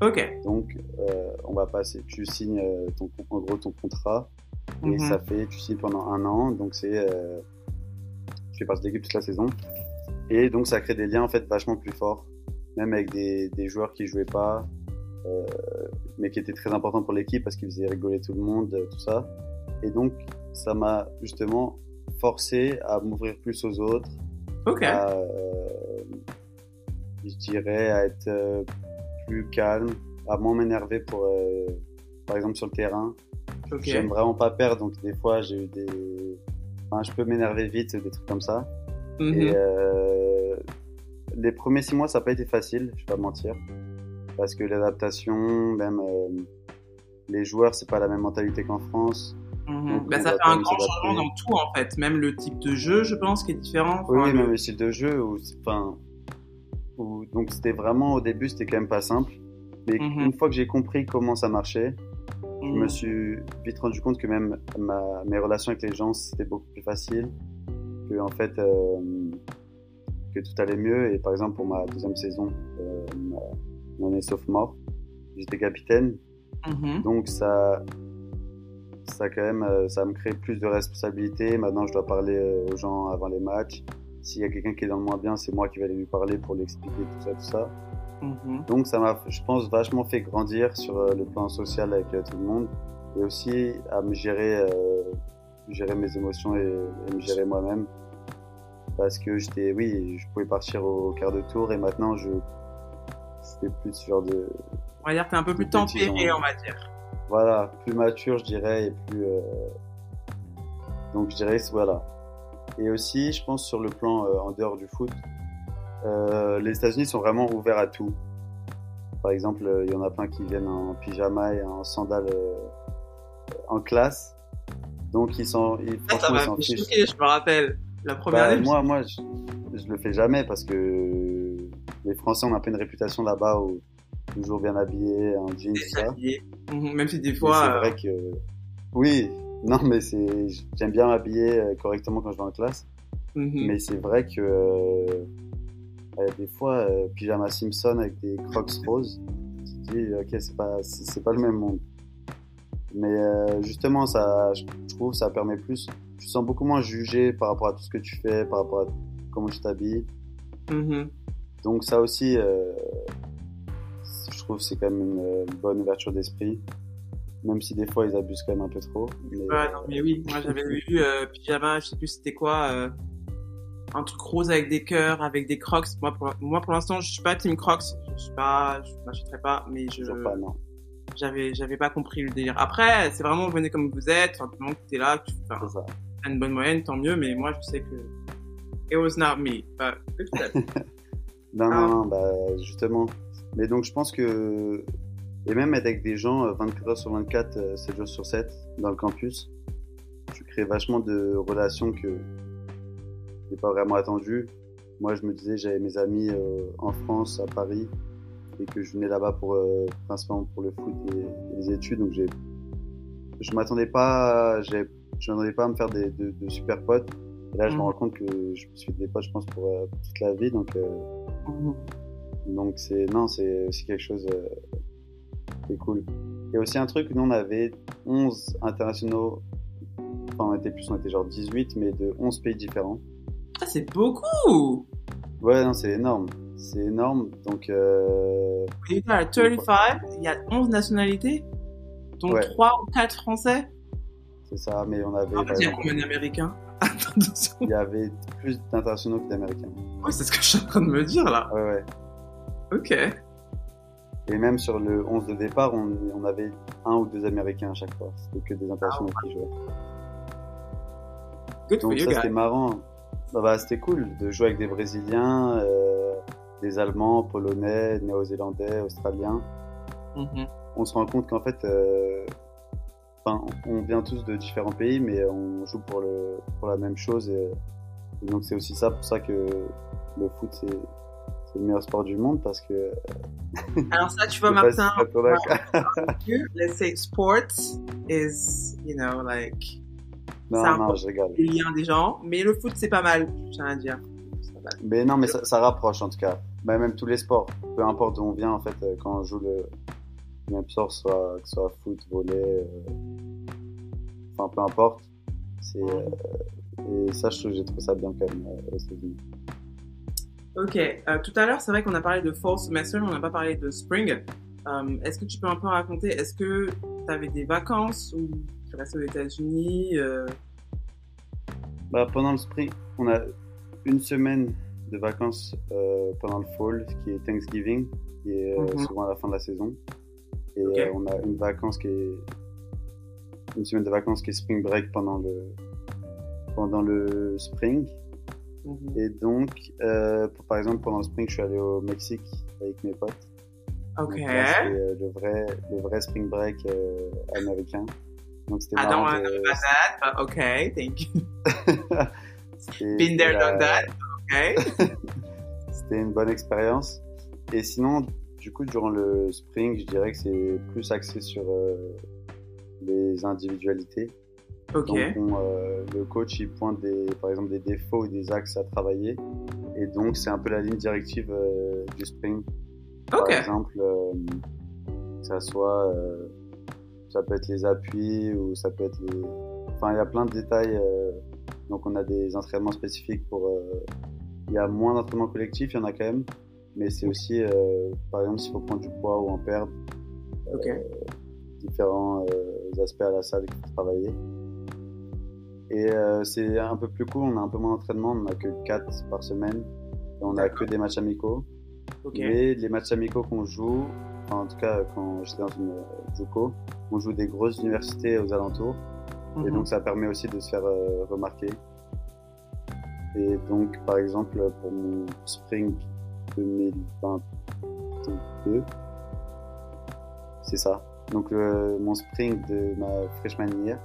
Ok. Donc, euh, on va passer. Tu signes euh, ton, en gros ton contrat et Mhm. ça fait, tu signes pendant un an. Donc c'est, euh, tu fais partie de l'équipe toute la saison. Et donc ça crée des liens en fait vachement plus forts, même avec des, des joueurs qui jouaient pas, euh, mais qui étaient très importants pour l'équipe parce qu'ils faisaient rigoler tout le monde, tout ça. Et donc ça m'a justement forcé à m'ouvrir plus aux autres, Ok. à, je dirais, à être plus calme, à moins m'énerver pour, euh, par exemple, sur le terrain. J'aime vraiment pas perdre, donc des fois, j'ai eu des, enfin, je peux m'énerver vite, des trucs comme ça. Mhm. Et euh, les premiers six mois, ça n'a pas été facile, je vais pas mentir, parce que l'adaptation, même euh, les joueurs, c'est pas la même mentalité qu'en France. Mhm. Bah, ça fait un grand changement dans tout en fait, même le type de jeu, je pense, qui est différent. Oui, Enfin, oui, le- même le style de jeu. Où, enfin, où- donc c'était vraiment au début, c'était quand même pas simple. Mais Mhm. une fois que j'ai compris comment ça marchait, je Mhm. me suis vite rendu compte que même ma, mes relations avec les gens, c'était beaucoup plus facile. Que en fait, euh, que tout allait mieux. Et par exemple, pour ma deuxième saison, euh, mon année sophomore, j'étais capitaine. Mhm. Donc ça, ça quand même, euh, ça me crée plus de responsabilités. Maintenant, je dois parler euh, aux gens avant les matchs. S'il y a quelqu'un qui est dans le moins bien, c'est moi qui vais aller lui parler pour lui expliquer tout ça, tout ça. Mhm. Donc ça m'a, je pense, vachement fait grandir sur euh, le plan social avec euh, tout le monde et aussi à me gérer, euh, gérer mes émotions et, et me gérer moi-même. Parce que j'étais, oui, je pouvais partir au quart de tour et maintenant je, c'était plus ce genre de, On va dire que t'es un peu plus tempéré, gens. on va dire. voilà, plus mature, je dirais, et plus. euh, Donc, je dirais, voilà. Et aussi, je pense, sur le plan euh, en dehors du foot, euh, les États-Unis sont vraiment ouverts à tout. Par exemple, euh, il y en a plein qui viennent en pyjama et en sandales euh, en classe. Donc, ils sont. Ils, ça franchement, ils m'a s'en fichent. je me rappelle. La première Bah, année, moi, moi, je, je le fais jamais parce que les Français ont un peu une réputation là-bas où toujours bien habillés, en jeans, me tout ça. Mhm. Même si des fois. c'est euh, vrai que oui, non mais c'est j'aime bien m'habiller euh, correctement quand je vais en classe, mhm. mais c'est vrai que euh, euh, des fois euh, pyjama Simpson avec des Crocs roses, tu te dis ok c'est pas c'est pas le même monde. Mais euh, justement ça je trouve ça permet plus tu te sens beaucoup moins jugé par rapport à tout ce que tu fais, par rapport à comment tu t'habilles. Mhm. Donc ça aussi euh, je trouve que c'est quand même une, une bonne ouverture d'esprit. Même si des fois ils abusent quand même un peu trop. Mais, Ouais, non, mais oui, moi j'avais vu euh, pyjama, je sais plus c'était quoi, euh, un truc rose avec des cœurs, avec des crocs. Moi pour, moi, pour l'instant, je suis pas team crocs, je suis pas, je m'achèterai pas, mais je, pas, non. j'avais, j'avais pas compris le délire. Après, c'est vraiment venez comme vous êtes, enfin, du moment que t'es là, que tu t'as une bonne moyenne, tant mieux, mais moi je sais que it was not me. But. Non, Ah. non, non, bah, justement. Mais donc, je pense que. Et même être avec des gens euh, 24 heures sur 24, euh, 7 jours sur 7 dans le campus, tu crées vachement de relations que n'est pas vraiment attendu. Moi, je me disais, j'avais mes amis euh, en France, à Paris, et que je venais là-bas pour euh, principalement pour le foot et, et les études. Donc, j'ai, je m'attendais pas, j'ai, je m'attendais pas à me faire des, de, de super potes. Et là, je me Mhm. rends compte que je me suis fait des potes, je pense, pour, euh, pour toute la vie. Donc, euh, Mhm. donc c'est non, c'est aussi quelque chose euh, qui est cool. Et aussi un truc, nous on avait 11 internationaux enfin on était plus, on était genre 18, mais de 11 pays différents. Ah, c'est beaucoup Ouais, non, c'est énorme. C'est énorme. Donc, euh... You are 35, il y a 11 nationalités, dont Ouais. 3 ou 4 français. c'est ça, mais on avait, En fait, il y a exemple, combien d'Américains? Il y avait plus d'internationaux que d'américains. Oui, c'est ce que je suis en train de me dire là. Ouais, ouais. Ok. Et même sur le 11 de départ, on, on avait un ou deux américains à chaque fois. C'était que des internationaux qui jouaient. Good Donc ça, c'était marrant. Bah, bah, c'était cool de jouer avec des Brésiliens, euh, des Allemands, Polonais, Néo-Zélandais, Australiens. Mhm. On se rend compte qu'en fait, euh, on vient tous de différents pays, mais on joue pour, le, pour la même chose. Et, et donc c'est aussi ça pour ça que le foot, c'est c'est le meilleur sport du monde parce que... Alors ça, tu vois, Martin, let's say sports is, you know, like, Non, ça non, je rigole. les liens des gens, mais le foot, c'est pas mal, je tiens à dire. Mais non, mais ça, ça rapproche en tout cas. Bah, même tous les sports, peu importe d'où on vient en fait, euh, quand on joue le le même sport, soit, que ce soit foot, volley, euh, enfin peu importe. C'est, euh, et ça, je trouve- j'ai trouvé ça bien quand même euh, aux États-Unis. Ok, euh, tout à l'heure, c'est vrai qu'on a parlé de fall semester, mais on n'a pas parlé de spring. Euh, est-ce que tu peux un peu raconter, est-ce que tu avais des vacances ou tu restais aux États-Unis euh, Bah, pendant le spring, on a une semaine de vacances euh, pendant le fall, qui est Thanksgiving, qui est euh, Mhm. souvent à la fin de la saison. Et euh, on a une vacance qui est une semaine de vacances qui est spring break pendant le pendant le spring. Mhm. Et donc, euh, pour- par exemple, pendant le spring, je suis allé au Mexique avec mes potes. Ok. Euh, le vrai le vrai spring break euh, américain. Donc c'était I don't wanna de- know about that, but okay, thank you. Been there, done that. Okay. C'était une bonne expérience. Et sinon, du coup, durant le spring, je dirais que c'est plus axé sur euh, les individualités. Ok. Donc, on, euh, le coach, il pointe des, par exemple des défauts ou des axes à travailler. Et donc, c'est un peu la ligne directive euh, du spring. Par exemple, euh, que ça soit, euh, ça peut être les appuis ou ça peut être les. Enfin, il y a plein de détails. euh, donc, on a des entraînements spécifiques pour. euh, Il y a moins d'entraînements collectifs, il y en a quand même. Mais c'est aussi, euh, par exemple, s'il faut prendre du poids ou en perdre, Ok. différents euh, aspects à la salle qu'il faut travailler. Et euh, c'est un peu plus cool, on a un peu moins d'entraînement, on n'a que 4 par semaine. Et on a que des matchs amicaux. Ok. Mais les matchs amicaux qu'on joue, enfin, en tout cas quand j'étais dans une euh, JUCO, on joue des grosses universités aux alentours. Et Mhm. donc ça permet aussi de se faire euh, remarquer. Et donc par exemple pour mon spring 2022, c'est ça. Donc mon spring de ma freshman year,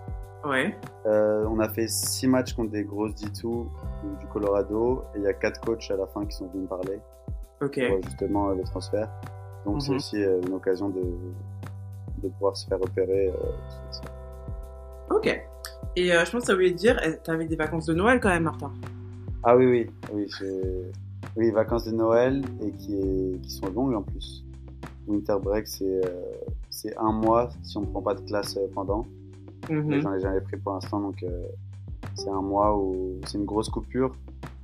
Ouais. euh, on a fait six matchs contre des grosses D2 du Colorado et il y a quatre coachs à la fin qui sont venus me parler Ok. pour justement euh, le transfert. Donc c'est Mhm. aussi euh, une occasion de, de pouvoir se faire repérer. euh. Ok. Et euh, je pense que ça voulait dire, eh, t'avais des vacances de Noël quand même, Martin. Ah oui, oui, oui, oui, vacances de Noël et qui, est, qui sont longues en plus. Winter break, c'est euh, un mois si on ne prend pas de classe euh, pendant. Mhm. Mais j'en ai jamais pris pour l'instant, donc euh, c'est un mois où c'est une grosse coupure,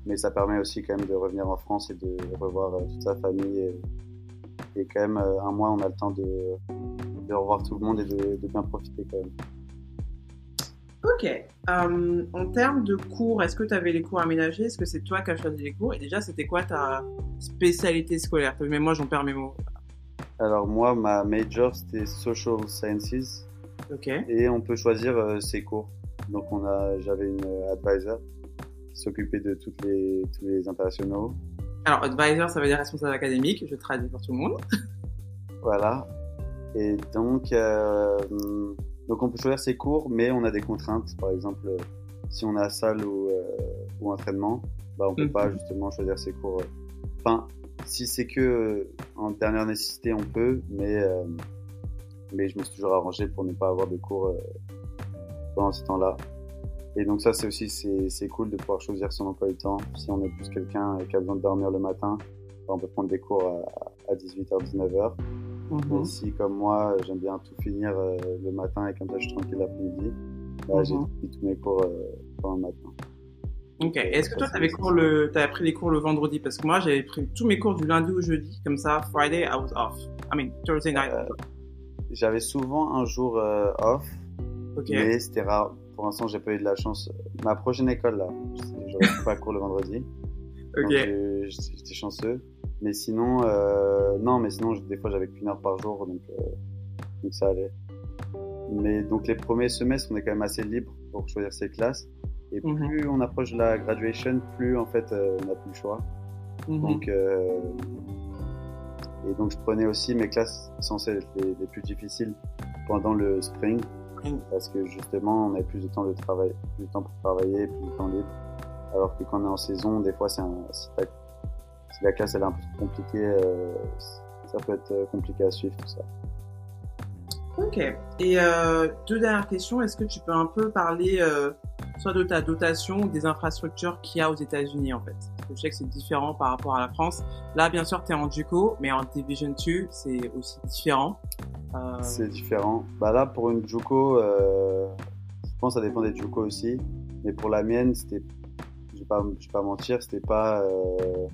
mais ça permet aussi quand même de revenir en France et de revoir euh, toute sa famille. Et, et quand même, euh, un mois, on a le temps de, de revoir tout le monde et de, de bien profiter quand même. Ok. En termes de cours, est-ce que tu avais les cours aménagés? Est-ce que c'est toi qui as choisi les cours? Et déjà, c'était quoi ta spécialité scolaire? Mais moi, j'en perds mes mots. Alors moi, ma major, c'était Social Sciences. Et on peut choisir euh, ses cours. Donc on a, j'avais une euh, advisor qui s'occupait de toutes les, tous les internationaux. Alors, advisor, ça veut dire responsable académique. Je traduis pour tout le monde. Voilà. Et donc, euh, donc on peut choisir ses cours, mais on a des contraintes. Par exemple, si on a salle ou, euh, ou entraînement, bah on peut Mhm. pas justement choisir ses cours. Enfin, si c'est que en dernière nécessité, on peut, mais euh, mais je me suis toujours arrangé pour ne pas avoir de cours euh, pendant ce temps-là. Et donc ça, c'est aussi c'est c'est cool de pouvoir choisir son emploi du temps. Si on est plus quelqu'un qui a besoin de dormir le matin, bah, on peut prendre des cours à, à 18h, 19h. Mhm. Et si, comme moi, j'aime bien tout finir euh, le matin et comme ça, je suis tranquille l'après-midi, Là, j'ai pris tous mes cours euh, pendant le matin. Ok. Est-ce que toi, les cours le, t'avais pris les cours le vendredi? Parce que moi, j'avais pris tous mes cours du lundi au jeudi, comme ça. Friday, I was off. I mean, Thursday night. Euh, J'avais souvent un jour euh, off, mais c'était rare. Pour l'instant, j'ai pas eu de la chance. Ma prochaine école, là, j'aurais pas cours le vendredi. Donc, Ok. euh, j'étais chanceux. Mais sinon, euh, non, mais sinon, des fois, j'avais qu'une heure par jour, donc, donc ça allait. Mais donc, les premiers semestres, on est quand même assez libre pour choisir ses classes. Et Mhm. plus on approche de la graduation, plus en fait, on n'a plus le choix. Mhm. Donc, et donc, je prenais aussi mes classes censées être les, les plus difficiles pendant le spring, Spring. parce que justement, on avait plus de temps de travail, plus de temps pour travailler, plus de temps libre. Alors que quand on est en saison, des fois, c'est un, si, la classe elle est un peu compliquée, euh, ça peut être euh, compliqué à suivre tout ça. Ok. Et euh, deux dernières questions. Est-ce que tu peux un peu parler euh, soit de ta dotation ou des infrastructures qu'il y a aux États-Unis en fait? Parce que je sais que c'est différent par rapport à la France. Là, bien sûr, tu es en JUCO, mais en Division 2, c'est aussi différent. Euh, C'est différent. Bah là, pour une JUCO, euh, je pense que ça dépend des JUCO aussi. Mais pour la mienne, c'était, je vais pas, je vais pas mentir, c'était pas, euh,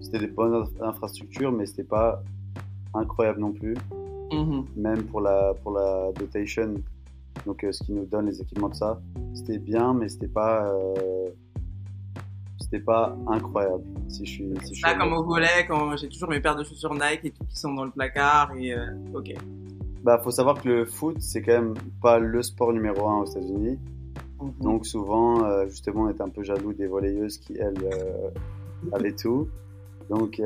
c'était des bonnes inf- infrastructures, mais c'était pas incroyable non plus. mhm. Même pour la, pour la dotation, donc ce qui nous donne les équipements de ça, c'était bien, mais c'était pas, c'était pas incroyable. Si je suis, si je suis Là, comme au volet, quand j'ai toujours mes paires de chaussures Nike et tout qui sont dans le placard. Et euh, ok. Bah, faut savoir que le foot, c'est quand même pas le sport numéro un aux États-Unis. Mhm. Donc souvent, euh, justement, on était un peu jaloux des volleyeuses qui, elles, euh, avaient tout. Donc,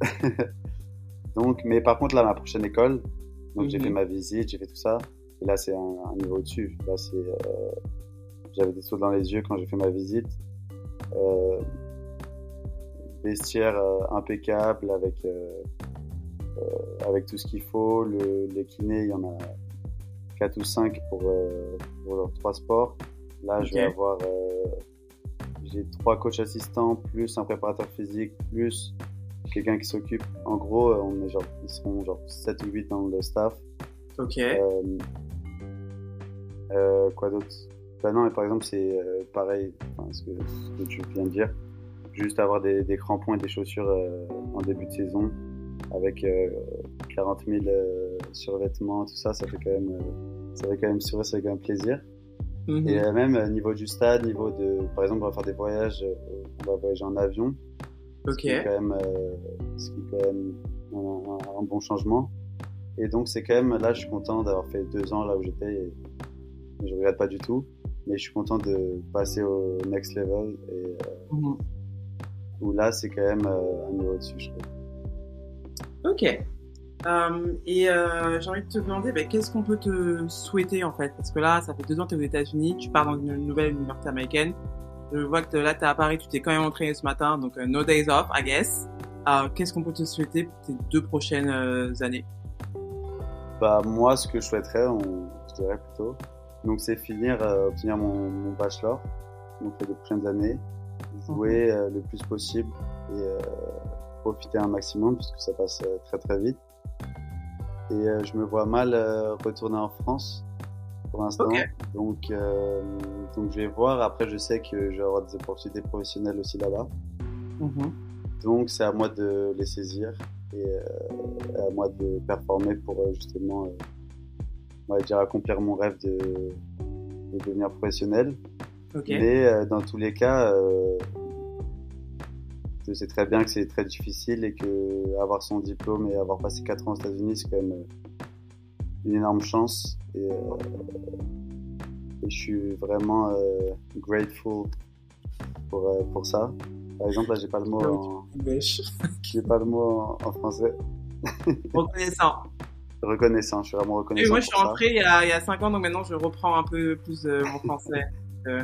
donc, mais par contre, là, ma prochaine école, donc j'ai Mhm. fait ma visite, j'ai fait tout ça. Et là, c'est un, un niveau au-dessus. Là, c'est, j'avais des sauts dans les yeux quand j'ai fait ma visite. Euh, vestiaire euh, impeccable avec euh, euh, avec tout ce qu'il faut. Le, les kinés, il y en a quatre ou cinq pour, euh, pour leurs trois sports. Là, je vais avoir euh, j'ai trois coachs assistants plus un préparateur physique plus quelqu'un qui s'occupe. En gros, euh, on est genre ils seront genre 7 ou 8 dans le staff. Ok. Euh, euh, quoi d'autre? Bah non, mais par exemple, c'est euh, pareil, enfin, ce, que, ce que tu viens de dire. Juste avoir des, des crampons et des chaussures euh, en début de saison avec euh, 40 000 euh, survêtements, tout ça, ça fait quand même, ça fait quand même sourire, ça fait quand même plaisir. Mhm. Et même niveau du stade, niveau de, par exemple, on va faire des voyages, on va voyager en avion, ce Ok. qui est quand même, ce qui est quand même un, un- un bon changement. Et donc c'est quand même, là je suis content d'avoir fait deux ans là où j'étais et, et je regrette pas du tout. Mais je suis content de passer au next level et euh, Mhm. où là c'est quand même euh, un niveau au-dessus je trouve. Ok. Euh, et euh, j'ai envie de te demander, bah, qu'est-ce qu'on peut te souhaiter en fait? Parce que là, ça fait deux ans que tu es aux États-Unis, tu pars dans une nouvelle université américaine. Je vois que là, tu es à Paris, tu t'es quand même entraîné ce matin, donc no days off, I guess. Euh, qu'est-ce qu'on peut te souhaiter pour tes deux prochaines années? Bah moi ce que je souhaiterais, on, je dirais plutôt, donc c'est finir, euh, obtenir mon, mon bachelor, donc les deux prochaines années, jouer euh, le plus possible et euh, profiter un maximum puisque ça passe euh, très très vite. Et euh, je me vois mal euh, retourner en France pour l'instant. Ok. Donc, euh, donc je vais voir. Après, je sais que je vais avoir des opportunités professionnelles aussi là-bas. Mhm. Donc c'est à moi de les saisir et euh, à moi de performer pour justement, euh, on va dire, accomplir mon rêve de, de devenir professionnel. Mais euh, dans tous les cas, euh, je sais très bien que c'est très difficile et que avoir son diplôme et avoir passé 4 ans aux États-Unis, c'est quand même euh, une énorme chance. Et, euh, et je suis vraiment grateful pour, pour ça. Par exemple, là, j'ai pas le mot en, j'ai pas le mot en, en français. Reconnaissant. Reconnaissant, je suis vraiment Et reconnaissant. moi, je suis rentrée il y, a, il y a cinq ans, donc maintenant, je reprends un peu plus euh, mon français.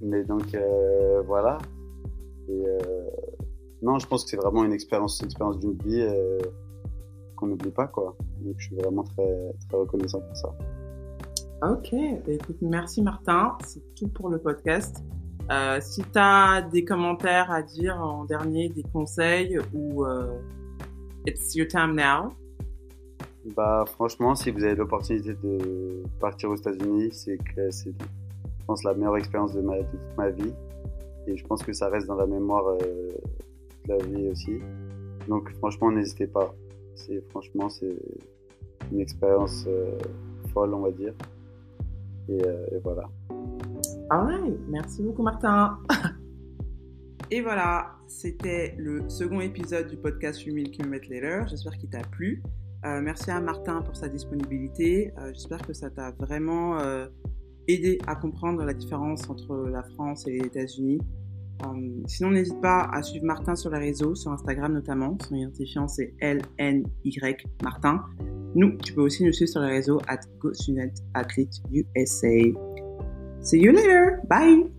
Mais donc euh, voilà. Et euh, non, je pense que c'est vraiment une expérience, une expérience d'une vie euh, qu'on n'oublie pas quoi. Donc je suis vraiment très très reconnaissant pour ça. Ok, bah, écoute, merci Martin, c'est tout pour le podcast. Euh, si tu as des commentaires à dire en dernier, des conseils ou euh, it's your time now. Bah, franchement, si vous avez l'opportunité de partir aux États-Unis, c'est que c'est, je pense, la meilleure expérience de ma, toute ma vie. Et je pense que ça reste dans la mémoire euh, de la vie aussi. Donc, franchement, n'hésitez pas. C'est, franchement, c'est une expérience euh, folle, on va dire. Et, euh, voilà. Alright, merci beaucoup Martin. Et voilà, c'était le second épisode du podcast 8000 km later. J'espère qu'il t'a plu. Euh, merci à Martin pour sa disponibilité. Euh, J'espère que ça t'a vraiment euh, aidé à comprendre la différence entre la France et les États-Unis. Sinon, n'hésite pas à suivre Martin sur les réseaux, sur Instagram notamment. Son identifiant, c'est LNY Martin. Nous, tu peux aussi nous suivre sur les réseaux at GoSunetAthleteUSA. See you later. Bye.